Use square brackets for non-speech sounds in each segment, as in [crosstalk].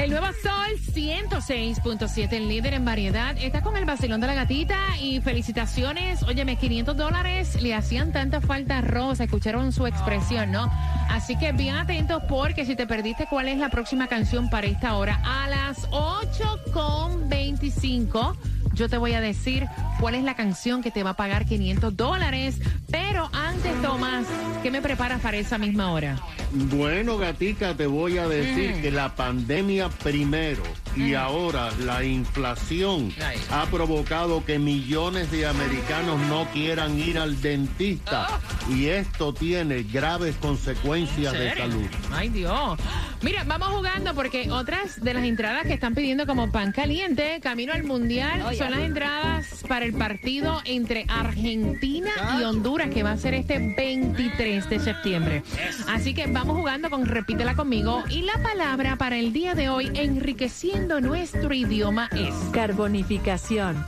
El nuevo Sol 106.7, el líder en variedad. Está con el vacilón de la gatita y felicitaciones. Óyeme, 500 dólares le hacían tanta falta a Rosa. Escucharon su expresión, ¿no? Así que bien atentos porque si te perdiste cuál es la próxima canción para esta hora, a las 8.25 yo te voy a decir cuál es la canción que te va a pagar 500 dólares. Pero antes, Tomás, ¿qué me preparas para esa misma hora? Bueno, gatica, te voy a decir Mm. que la pandemia primero y ahora la inflación ha provocado que millones de americanos no quieran ir al dentista Ah. y esto tiene graves consecuencias de salud. Ay, Dios. Mira, vamos jugando porque otras de las entradas que están pidiendo como pan caliente, camino al mundial, son las entradas para el partido entre Argentina y Honduras que va a ser este 23 de septiembre. Así que vamos jugando con Repítela conmigo y la palabra para el día de hoy, enriqueciendo nuestro idioma, es Carbonificación.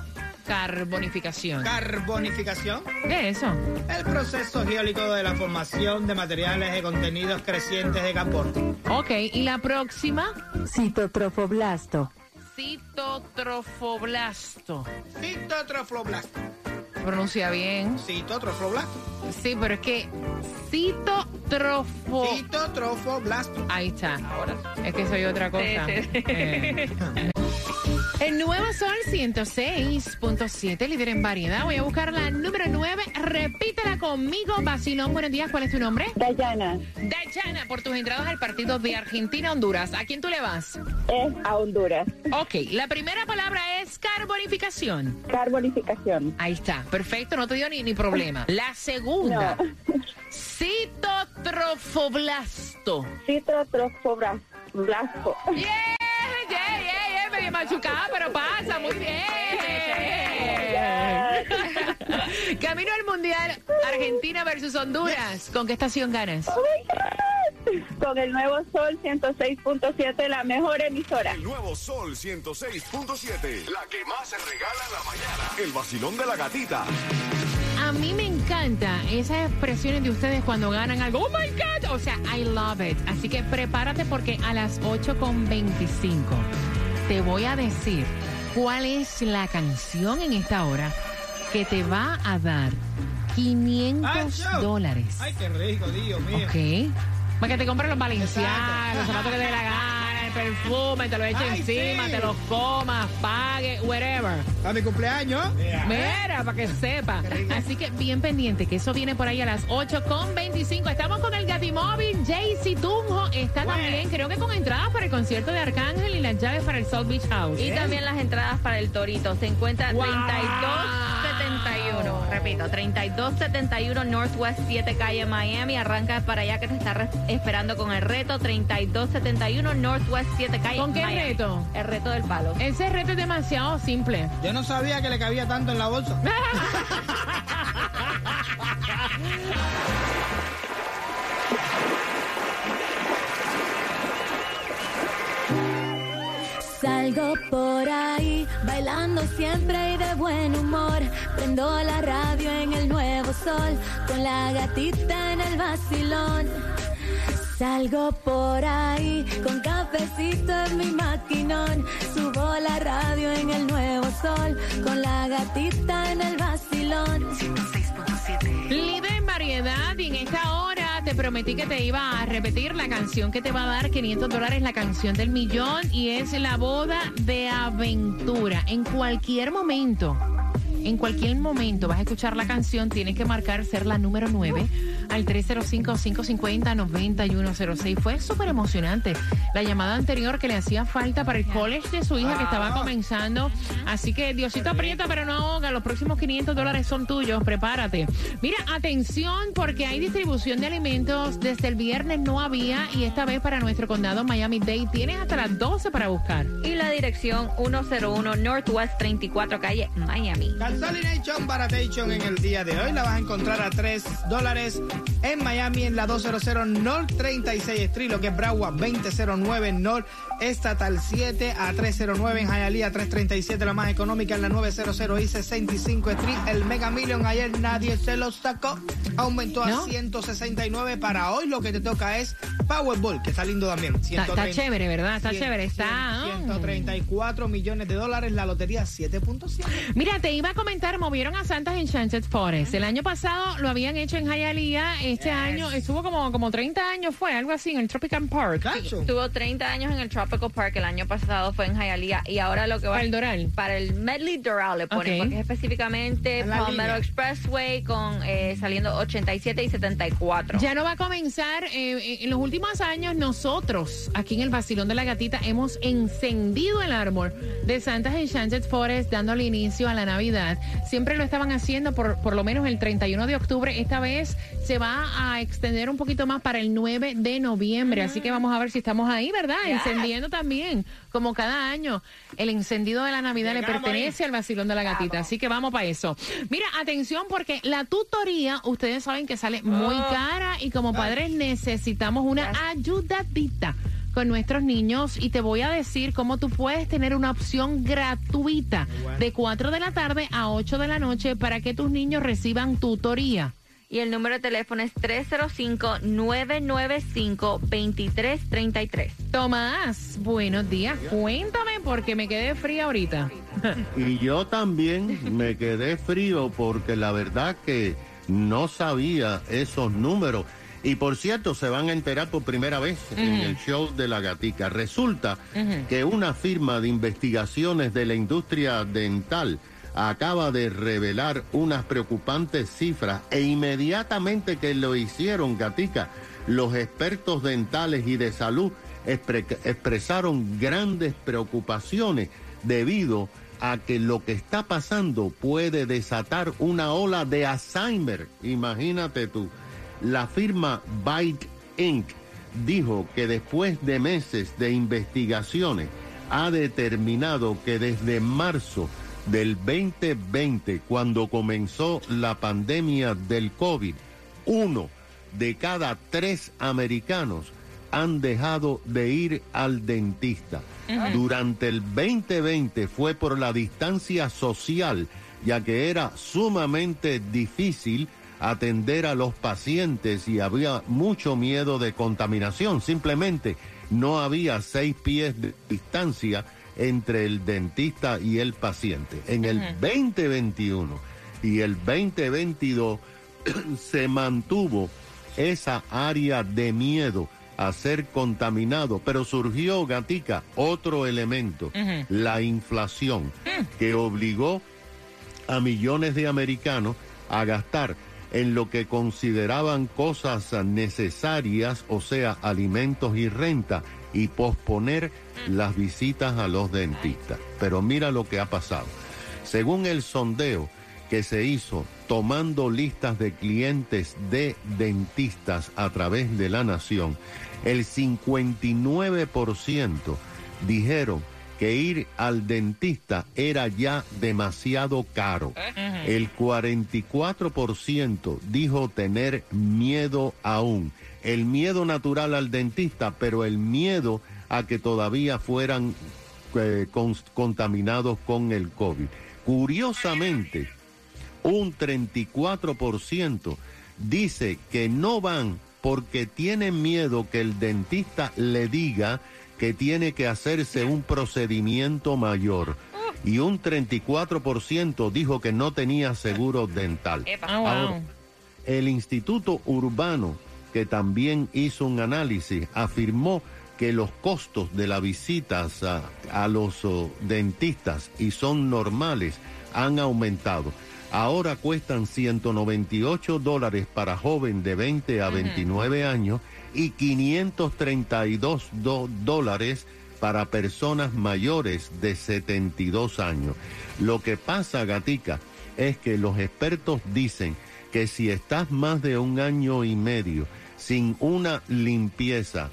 carbonificación. Carbonificación, ¿Qué es eso? el proceso geólico de la formación de materiales de contenidos crecientes de carbono. Ok, y la próxima, Citotrofoblasto. citotrofoblasto. Citotrofoblasto. Pronuncia bien. Citotrofoblasto. Sí, pero es que citotrofo. Citotrofoblasto. Ahí está. Es que soy otra cosa. Eh. [laughs] El nuevo Sol 106.7, líder en variedad. Voy a buscar la número 9. Repítela conmigo. Basilón, buenos días. ¿Cuál es tu nombre? Dayana Dayana, por tus entradas al partido de Argentina-Honduras. ¿A quién tú le vas? es a Honduras. Ok, la primera palabra es carbonificación. Carbonificación. Ahí está, perfecto, no te dio ni, ni problema. La segunda, No. citotrofoblasto. Citotrofoblasto. Yeah, medio machucada, pero pasa, muy bien. Camino al Mundial, Argentina versus Honduras. ¿Con qué estación ganas? Con el nuevo Sol 106.7, la mejor emisora. El nuevo Sol 106.7. La que más se regala en la mañana. El vacilón de la gatita. A mí me encanta esas expresiones de ustedes cuando ganan algo. Oh my God. O sea, I love it. Así que prepárate porque a las 8.25 te voy a decir cuál es la canción en esta hora que te va a dar 500 ¡Acho! dólares. Ay, qué rico, Dios mío. Ok. Para que te compres los valencianos, los zapatos que te dé la gana, perfume, te lo eches Ay, encima, sí. te los comas, pague, whatever. A mi cumpleaños. Mira, para que sepa. Así que bien pendiente, que eso viene por ahí a las 8 con 25. Estamos con el Gatimóvil. Jaycee Tunjo está también, creo que con entradas para el concierto de Arcángel y las llaves para el South Beach House. Y también las entradas para el Torito. Se encuentra Wow. 3271. Repito, 3271 Northwest 7 Calle Miami. Arranca para allá que te está esperando con el reto. 3271 Northwest 7 Calle ¿Con qué Miami. reto? El reto del palo. Ese reto es demasiado simple. Yo no sabía que le cabía tanto en la bolsa. [laughs] bailando siempre y de buen humor. Prendo la radio en el nuevo sol, con la gatita en el vacilón. Salgo por ahí, con cafecito en mi maquinón. Subo la radio en el nuevo sol, con la gatita en el vacilón. Líder en variedad y en esta hora te prometí que te iba a repetir la canción que te va a dar 500 dólares, la canción del millón y es La boda de aventura. En cualquier momento, en cualquier momento vas a escuchar la canción, tienes que marcar ser la número 9 al 305-550-9106. Fue súper emocionante la llamada anterior que le hacía falta para el college de su hija que estaba comenzando. Así que Diosito aprieta, pero no ahoga. Los próximos 500 dólares son tuyos. Prepárate. Mira, atención, porque hay distribución de alimentos. Desde el viernes no había y esta vez para nuestro condado Miami-Dade tienes hasta las 12 para buscar. Y la dirección 101 Northwest 34 Calle Miami. Consolidation Baratation en el día de hoy. La vas a encontrar a 3 dólares en Miami en la 200 North 36 Street, lo que es Broward 2009 North Estatal 7 a 309 en Hialeah, 337 la más económica en la 900 y 65 Street. El Mega Million ayer nadie se lo sacó. Aumentó a ¿No? 169 para hoy. Lo que te toca es Powerball, que está lindo también. Está, está 130. chévere, ¿verdad? Está 100, chévere. Está. 134 millones de dólares, la lotería 7.7. Mira, te iba a comentar, movieron a Santas en Sunset Forest. El año pasado lo habían hecho en Hialeah. Este año estuvo como, como 30 años, fue algo así, en el Tropical Park. Cacho. Tuvo 30 años en el Tropical Park, el año pasado fue en Hialeah y ahora lo que va Para el Doral. para el Medley Doral le ponen, Ok. porque es específicamente Palmetto. Expressway con eh, saliendo 87 y 74. Ya no va a comenzar. eh, en los últimos años, nosotros, aquí en el Basilón de la Gatita, hemos encendido el árbol de Santas Enchanted Forest, dándole inicio a la Navidad. Siempre lo estaban haciendo por, por lo menos el 31 de octubre. Esta vez se va a extender un poquito más para el 9 de noviembre. Así que vamos a ver si estamos ahí, ¿verdad? Encendiendo también, como cada año. El encendido de la Navidad le pertenece al Basilón de la Gatita. Así que vamos para eso. Mira, atención, porque la tutoría, ustedes saben que sale muy cara y como padres necesitamos una ayudadita con nuestros niños y te voy a decir cómo tú puedes tener una opción gratuita de 4 de la tarde a 8 de la noche para que tus niños reciban tutoría. Y el número de teléfono es 305-995-2333. Tomás, buenos días. Cuéntame porque me quedé fría ahorita. [laughs] Y yo también me quedé frío porque la verdad que no sabía esos números. Y por cierto, se van a enterar por primera vez en el show de la gatica. Resulta que una firma de investigaciones de la industria dental acaba de revelar unas preocupantes cifras e inmediatamente que lo hicieron, gatica, los expertos dentales y de salud expre- expresaron grandes preocupaciones debido a que lo que está pasando puede desatar una ola de Alzheimer. Imagínate tú. La firma Byte Inc. dijo que después de meses de investigaciones ha determinado que desde marzo del 2020, cuando comenzó la pandemia del COVID, uno de cada tres americanos han dejado de ir al dentista. Durante el 2020 fue por la distancia social, ya que era sumamente difícil atender a los pacientes y había mucho miedo de contaminación. Simplemente no había seis pies de distancia entre el dentista y el paciente. En el 2021 y el 2022 [clears throat] se mantuvo esa área de miedo a ser contaminado, pero surgió, Gatica, otro elemento, la inflación, que obligó a millones de americanos a gastar en lo que consideraban cosas necesarias, o sea, alimentos y renta, y posponer las visitas a los dentistas. Pero mira lo que ha pasado. Según el sondeo que se hizo tomando listas de clientes de dentistas a través de la nación, el 59% dijeron que ir al dentista era ya demasiado caro. El 44% dijo tener miedo aún. El miedo natural al dentista, pero el miedo a que todavía fueran eh, con- contaminados con el COVID. Curiosamente, un 34% dice que no van porque tienen miedo que el dentista le diga que tiene que hacerse un procedimiento mayor. Y un 34% dijo que no tenía seguro dental. Ah. Ahora, el Instituto Urbano, que también hizo un análisis, afirmó que los costos de las visitas a, a los oh, dentistas y son normales han aumentado. Ahora cuestan 198 dólares para joven de 20 a 29 años y 532 do- dólares para personas mayores de 72 años. Lo que pasa, Gatica, es que los expertos dicen que si estás más de un año y medio sin una limpieza,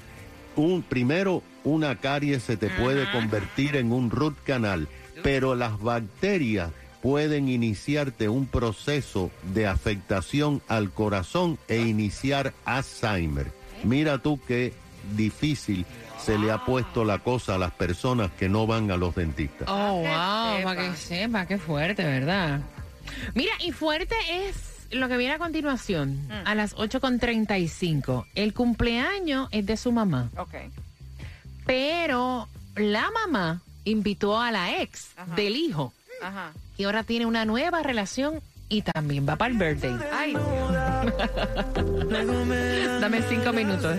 un, primero una carie se te puede convertir en un root canal, pero las bacterias pueden iniciarte un proceso de afectación al corazón e iniciar Alzheimer. Mira tú qué difícil se le ha puesto la cosa a las personas que no van a los dentistas. Oh, que wow, para que sepa, qué fuerte, ¿verdad? Mira, y fuerte es lo que viene a continuación, Mm. a las 8.35. El cumpleaños es de su mamá, Ok. pero la mamá invitó a la ex Ajá. del hijo Ajá. y ahora tiene una nueva relación y también va para el birthday. Ay, [laughs] Dame cinco minutos.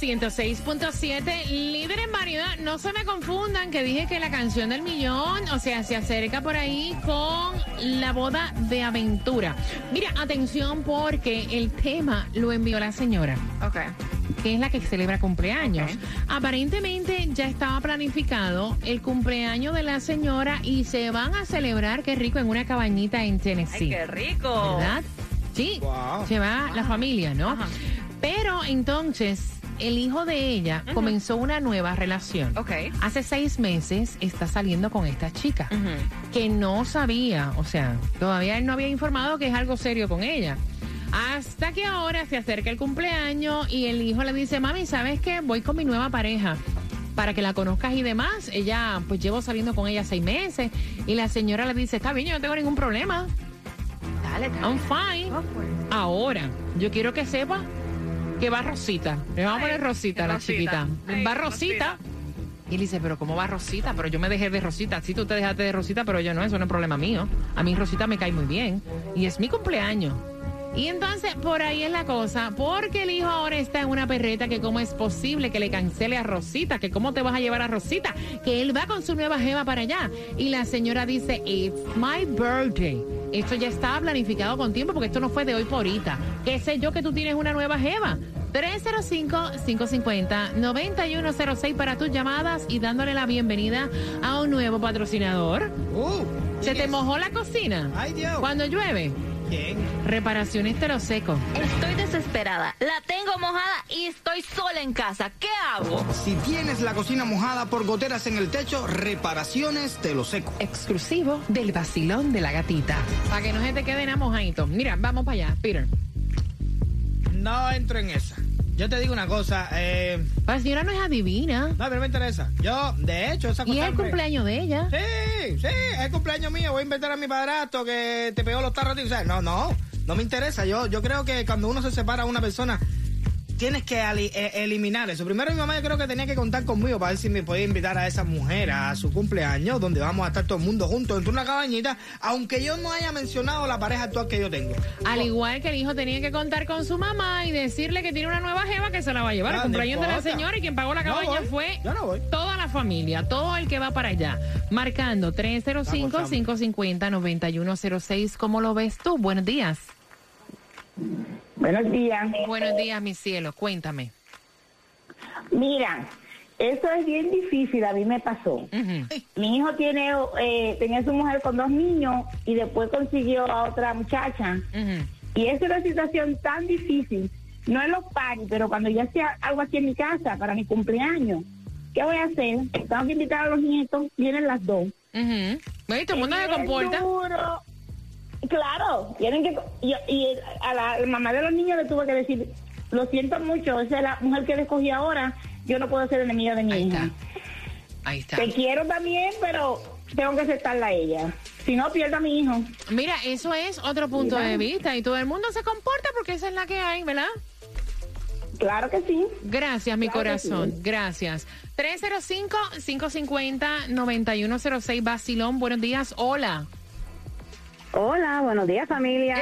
106.7, líder en variedad, no se me confundan que dije que la canción del millón, o sea, se acerca por ahí con la boda de aventura. Mira, atención porque el tema lo envió la señora ok. que es la que celebra cumpleaños. Aparentemente ya estaba planificado el cumpleaños de la señora y se van a celebrar, qué rico, en una cabañita en Ay, Tennessee. qué rico. ¿Verdad? Sí, Wow. se va la familia, ¿no? Ajá. Pero entonces el hijo de ella comenzó una nueva relación. Ok. Hace seis meses está saliendo con esta chica que no sabía, o sea, todavía él no había informado que es algo serio con ella. Hasta que ahora se acerca el cumpleaños y el hijo le dice, mami, ¿sabes qué? Voy con mi nueva pareja para que la conozcas y demás. Ella, pues llevo saliendo con ella seis meses y la señora le dice, está bien, yo no tengo ningún problema. Dale, dale. I'm fine. Oh, pues. Ahora, yo quiero que sepa que va Rosita. Le vamos a poner Rosita la Rosita. chiquita. Ay, va Rosita. Y él dice, pero ¿cómo va Rosita? Pero yo me dejé de Rosita. Sí, tú te dejaste de Rosita, pero yo no, eso no es problema mío. A mí Rosita me cae muy bien. Y es mi cumpleaños. Y entonces, por ahí es la cosa, porque el hijo ahora está en una perreta que cómo es posible que le cancele a Rosita, que cómo te vas a llevar a Rosita, que él va con su nueva jeva para allá. Y la señora dice, it's my birthday. Esto ya estaba planificado con tiempo porque esto no fue de hoy por ahorita. ¿Qué sé yo que tú tienes una nueva jeva? 305-550-9106 para tus llamadas y dándole la bienvenida a un nuevo patrocinador. Uh, ¿Se ¿quién te mojó la cocina? Ay, Dios. Cuando llueve, ¿Quién? reparaciones seco. Estoy desesperada. La tengo mojada y estoy sola en casa. ¿Qué hago? Si tienes la cocina mojada por goteras en el techo, reparaciones te lo seco. Exclusivo del vacilón de la gatita. Para que no se te queden mojaditos. Mira, vamos para allá, Peter. No entro en esa. Yo te digo una cosa, eh, La señora no es adivina. no, pero me interesa. Yo, de hecho, esa Y es el cumpleaños de ella. Sí, sí, es el cumpleaños mío. Voy a inventar a mi padrastro que te pegó los tarros. a ti. O sea, no, no, no me interesa. Yo, yo creo que cuando uno se separa de una persona, tienes que eh, eliminar eso. Primero, mi mamá yo creo que tenía que contar conmigo para ver si me podía invitar a esa mujer a su cumpleaños, donde vamos a estar todo el mundo juntos en una cabañita, aunque yo no haya mencionado la pareja actual que yo tengo. Al igual que el hijo tenía que contar con su mamá y decirle que tiene una nueva jeva que se la va a llevar Ah, al cumpleaños de la señora y quien pagó la cabaña fue no toda la familia, todo el que va para allá. Marcando 305-550-9106. ¿Cómo lo ves tú? Buenos días. Buenos días. Buenos días, mi cielo. Cuéntame. Mira, eso es bien difícil, a mí me pasó. Mi hijo tiene, eh, tenía su mujer con dos niños y después consiguió a otra muchacha. Y es una situación tan difícil. No en los paris, pero cuando yo hacía algo aquí en mi casa para mi cumpleaños, ¿qué voy a hacer? Tengo que invitar a los nietos, vienen las dos. Bueno, y todo el mundo se comporta. duro. Claro, tienen que y, y a la, mamá de los niños le tuve que decir, lo siento mucho, esa es la mujer que le escogí ahora, yo no puedo ser enemiga de mi Ahí hija. está. Ahí está. Te quiero también, pero tengo que aceptarla a ella. Si no, pierdo a mi hijo. Mira, eso es otro punto Mira. de vista y todo el mundo se comporta porque esa es la que hay, ¿verdad? Claro que sí. Gracias, mi Claro que sí. corazón. Gracias. 305-550-9106 Basilón. Buenos días. Hola. Hola, buenos días familia.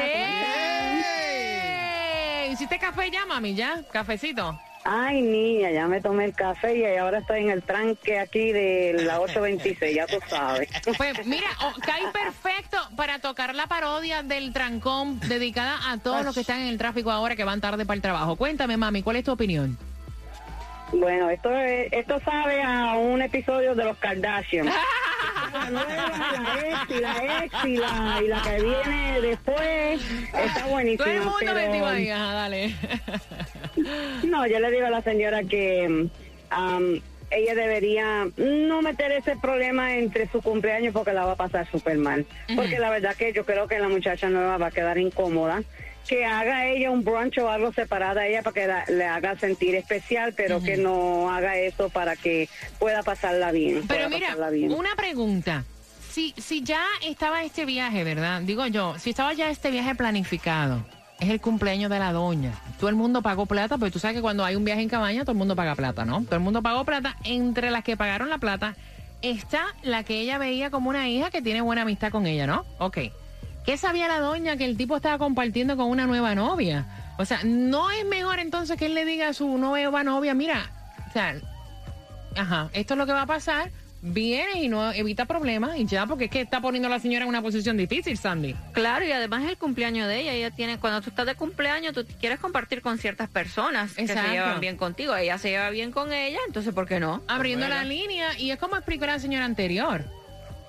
¡Ey! ¿Hiciste café ya, mami? ¿Ya? ¿Cafecito? Ay, niña, ya me tomé el café y ahora estoy en el tranque aquí de la 826, ya tú sabes. [laughs] Pues mira, oh, cae perfecto para tocar la parodia del trancón dedicada a todos los que están en el tráfico ahora que van tarde para el trabajo. Cuéntame, mami, ¿cuál es tu opinión? Bueno, esto es- esto sabe a un episodio de los Kardashian. [laughs] la nueva, la ex y la ex y la, y la que viene después. Está buenísima. Todo el mundo pero- ahí, ajá, dale. [laughs] No, yo le digo a la señora que am, ella debería no meter ese problema entre su cumpleaños porque la va a pasar súper mal. Porque la verdad que yo creo que la muchacha nueva va a quedar incómoda. Que haga ella un brunch o algo separado a ella para que la- le haga sentir especial, pero que no haga eso para que pueda pasarla bien. Pero mira, pasarla bien. una pregunta. Si, si ya estaba este viaje, ¿verdad? Digo yo, si estaba ya este viaje planificado, es el cumpleaños de la doña. Todo el mundo pagó plata, pero tú sabes que cuando hay un viaje en cabaña, todo el mundo paga plata, ¿no? Todo el mundo pagó plata. Entre las que pagaron la plata está la que ella veía como una hija que tiene buena amistad con ella, ¿no? Ok. ¿Qué sabía la doña que el tipo estaba compartiendo con una nueva novia? O sea, ¿no es mejor entonces que él le diga a su nueva novia, mira, o sea, ajá, esto es lo que va a pasar, vienes y no evita problemas y ya, porque es que está poniendo a la señora en una posición difícil, Sandy. Claro, y además es el cumpleaños de ella. Ella tiene, cuando tú estás de cumpleaños, tú quieres compartir con ciertas personas que se llevan bien contigo. Ella se lleva bien con ella, entonces ¿por qué no? Abriendo la línea, y es como explicó la señora anterior.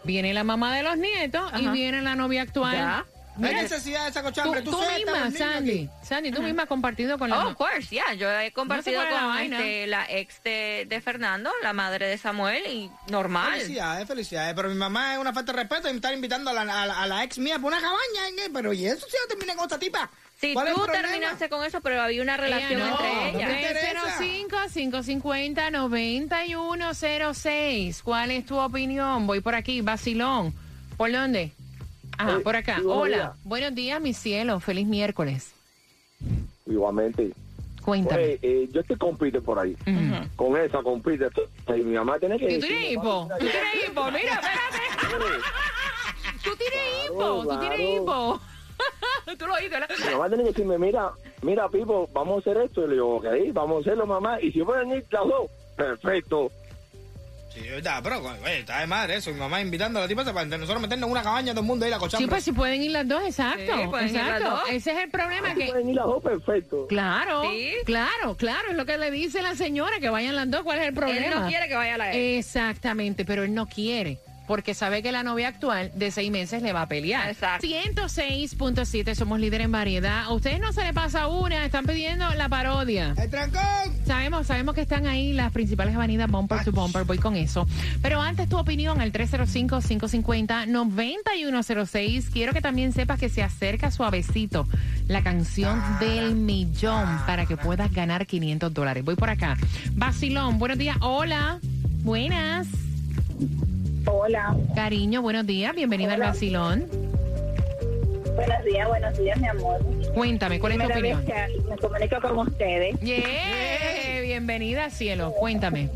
Viene la mamá de los nietos y viene la novia actual. Ya. No hay Mira, necesidad de esa tú, cochambre. Tú, tú a misma, Sandy, aquí. Sandy, tú misma has compartido con la Oh, of course, ya. Yo he compartido la con vaina. este, la ex de, de Fernando, la madre de Samuel, y normal. Felicidades, felicidades. Pero mi mamá es una falta de respeto y me están invitando a la, a la- a la ex mía por una cabaña. ¿eh? Pero ¿y eso si yo terminé con esta tipa? Si ¿Cuál es el tú terminaste con eso, pero había una relación Ella no. entre ellas. me interesa. 305-550-9106. ¿Cuál es tu opinión? Voy por aquí, Basilón. ¿Por dónde? Ajá, Eh, por acá. sí, buenos Hola. días. Buenos días, mi cielo. Feliz miércoles. Igualmente. Cuéntame. Oye, eh, yo te compite por ahí. Con esa compite. Y mi mamá tiene que. ¿Y [laughs] tú tienes hipo? ¿Tú tienes hipo? Mira, espérate. ¿Tú tienes hipo? ¿Tú tienes hipo? Tú lo oíste, ¿verdad? Mi mamá tiene que decirme, mira, mira, Pipo, vamos a hacer esto. Y le digo, ok, vamos a hacerlo, mamá. Y si pueden ir las dos, perfecto. Sí, está, pero oye, está de madre eso. Mi mamá invitando a la tipa para nosotros meternos en una cabaña todo el mundo ahí la cochambre. Sí, pues si pueden ir las dos, exacto. Sí, pueden ir las exacto. dos. Ese es el problema Si que... pueden ir las dos, perfecto. Claro, Sí. claro, claro, es lo que le dice la señora, que vayan las dos, ¿cuál es el problema? Él no quiere que vaya la ex. Exactamente, pero él no quiere. Porque sabe que la novia actual de seis meses le va a pelear. Exacto. 106.7, somos líder en variedad. A ustedes no se le pasa una, están pidiendo la parodia. ¡El trancón! Sabemos, sabemos que están ahí las principales avenidas bumper to bumper, voy con eso. Pero antes tu opinión al 305-550-9106. Quiero que también sepas que se acerca suavecito la canción del millón para que puedas ganar 500 dólares. Voy por acá. Basilón, buenos días. Hola. Buenas. Hola. Cariño, buenos días. Bienvenida al Basilón. Buenos días, buenos días, mi amor. Cuéntame, ¿cuál es tu opinión? vez que me comunico con ustedes. Yeah, bienvenida, cielo. Cuéntame.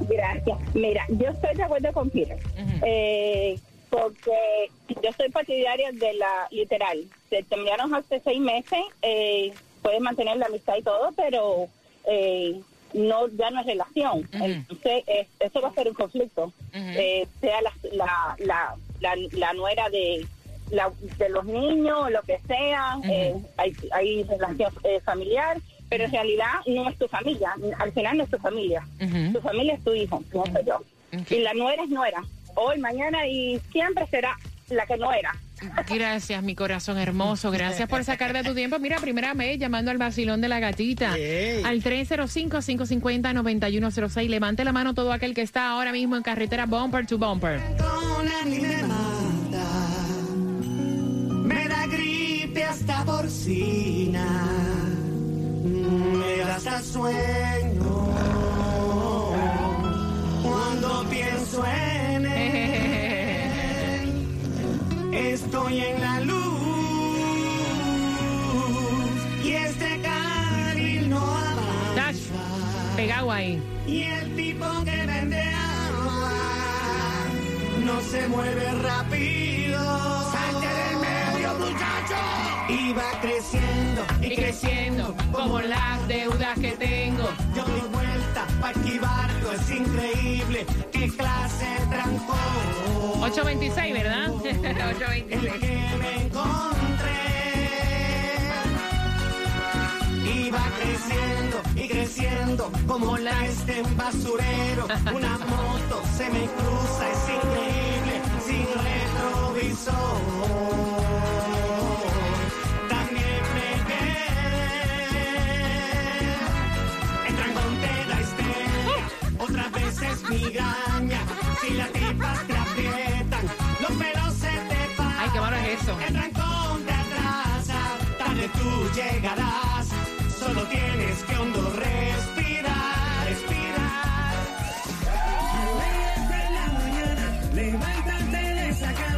Gracias. Mira, yo estoy de acuerdo con Peter. Eh, porque yo soy partidaria de la literal. Se terminaron hace seis meses, eh, puedes mantener la amistad y todo, pero eh, no ya no es relación. Entonces, eh, eso va a ser un conflicto. Eh, sea la, la, la, la, la nuera de la, de los niños, lo que sea, eh, hay, hay relación eh, familiar, pero en realidad no es tu familia. Al final no es tu familia. Tu familia es tu hijo, no soy yo. Y la nuera es nuera. Hoy, mañana y siempre será la que no era. Gracias, mi corazón hermoso. [laughs] Gracias por sacar de tu tiempo. Mira, primera vez llamando al vacilón de la gatita. Ey. Al 305-550-9106. Levante la mano todo aquel que está ahora mismo en carretera bumper to bumper. Me da gripe hasta porcina, me da hasta sueño Estoy en la luz y este carril no avanza. pegado ahí. Y el tipo que vende agua no se mueve rápido. Salte del medio, muchacho. Y va creciendo Y creciendo como las deudas que tengo. Yo doy vuelta para esquivarlo, es increíble. Qué clase trancón. 826, ¿verdad? [laughs] El que me encontré. Va creciendo y creciendo como la este un basurero. Una moto se me cruza, es increíble. retrovisor. Migraña. Si las tipas te aprietan, los pelos se te paran. Ay, qué malo es eso. El trancón te atrasa, tarde tú llegarás. Solo tienes que hondo respirar, respirar. de la mañana, levántate de esa cama,